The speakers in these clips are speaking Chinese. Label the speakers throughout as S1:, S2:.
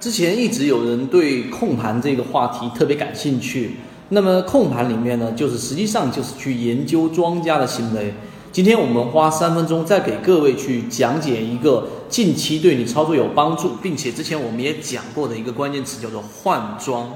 S1: 之前一直有人对控盘这个话题特别感兴趣，那么控盘里面呢，就是实际上就是去研究庄家的行为。今天我们花三分钟再给各位去讲解一个近期对你操作有帮助，并且之前我们也讲过的一个关键词叫做换庄。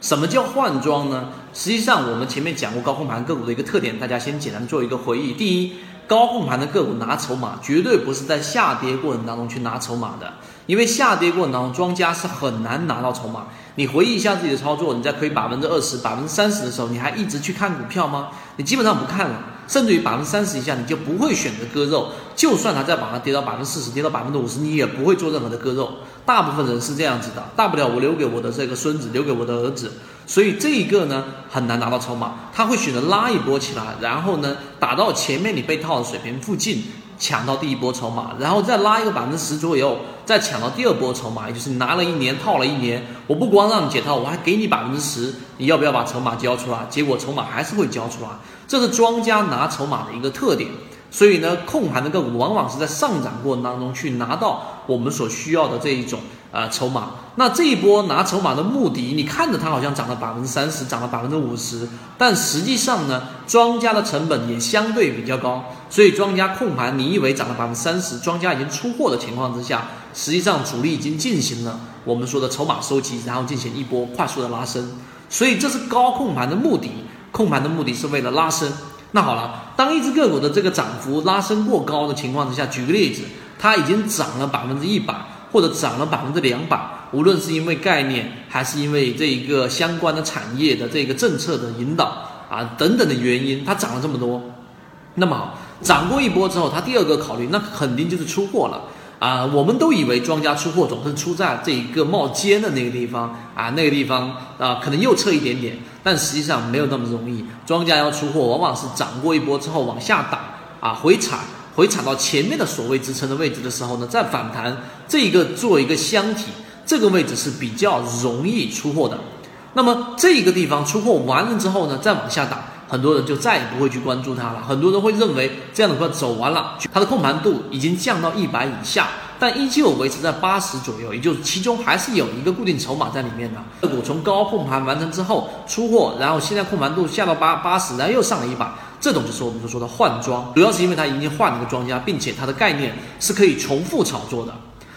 S1: 什么叫换庄呢？实际上我们前面讲过高控盘个股的一个特点，大家先简单做一个回忆。第一，高控盘的个股拿筹码绝对不是在下跌过程当中去拿筹码的。因为下跌过程当中，庄家是很难拿到筹码。你回忆一下自己的操作，你在亏百分之二十、百分之三十的时候，你还一直去看股票吗？你基本上不看了，甚至于百分之三十以下，你就不会选择割肉。就算它再把它跌到百分之四十、跌到百分之五十，你也不会做任何的割肉。大部分人是这样子的，大不了我留给我的这个孙子，留给我的儿子。所以这一个呢，很难拿到筹码，他会选择拉一波起来，然后呢，打到前面你被套的水平附近。抢到第一波筹码，然后再拉一个百分之十左右，再抢到第二波筹码，也就是拿了一年套了一年，我不光让你解套，我还给你百分之十，你要不要把筹码交出来？结果筹码还是会交出来，这是庄家拿筹码的一个特点。所以呢，控盘的个股往往是在上涨过程当中去拿到我们所需要的这一种啊筹码。那这一波拿筹码的目的，你看着它好像涨了百分之三十，涨了百分之五十，但实际上呢，庄家的成本也相对比较高。所以庄家控盘，你以为涨了百分之三十，庄家已经出货的情况之下，实际上主力已经进行了我们说的筹码收集，然后进行一波快速的拉升。所以这是高控盘的目的，控盘的目的是为了拉升。那好了，当一只个股的这个涨幅拉升过高的情况之下，举个例子，它已经涨了百分之一百，或者涨了百分之两百，无论是因为概念，还是因为这一个相关的产业的这个政策的引导啊等等的原因，它涨了这么多，那么好，涨过一波之后，它第二个考虑，那肯定就是出货了。啊，我们都以为庄家出货总是出在这一个冒尖的那个地方啊，那个地方啊，可能右侧一点点，但实际上没有那么容易。庄家要出货，往往是涨过一波之后往下打啊，回踩，回踩到前面的所谓支撑的位置的时候呢，再反弹，这一个做一个箱体，这个位置是比较容易出货的。那么这个地方出货完了之后呢，再往下打。很多人就再也不会去关注它了。很多人会认为这样的话走完了，它的控盘度已经降到一百以下，但依旧维持在八十左右，也就是其中还是有一个固定筹码在里面的。个股从高控盘完成之后出货，然后现在控盘度下到八八十，然后又上了一把，这种就是我们所说的换庄，主要是因为它已经换了个庄家，并且它的概念是可以重复炒作的。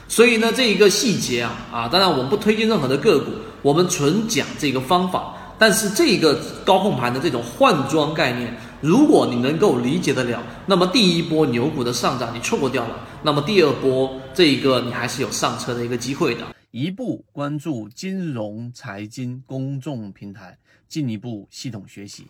S1: 所以呢，这一个细节啊啊，当然我们不推荐任何的个股，我们纯讲这个方法。但是这一个高控盘的这种换庄概念，如果你能够理解得了，那么第一波牛股的上涨你错过掉了，那么第二波这一个你还是有上车的一个机会的。
S2: 一步关注金融财经公众平台，进一步系统学习。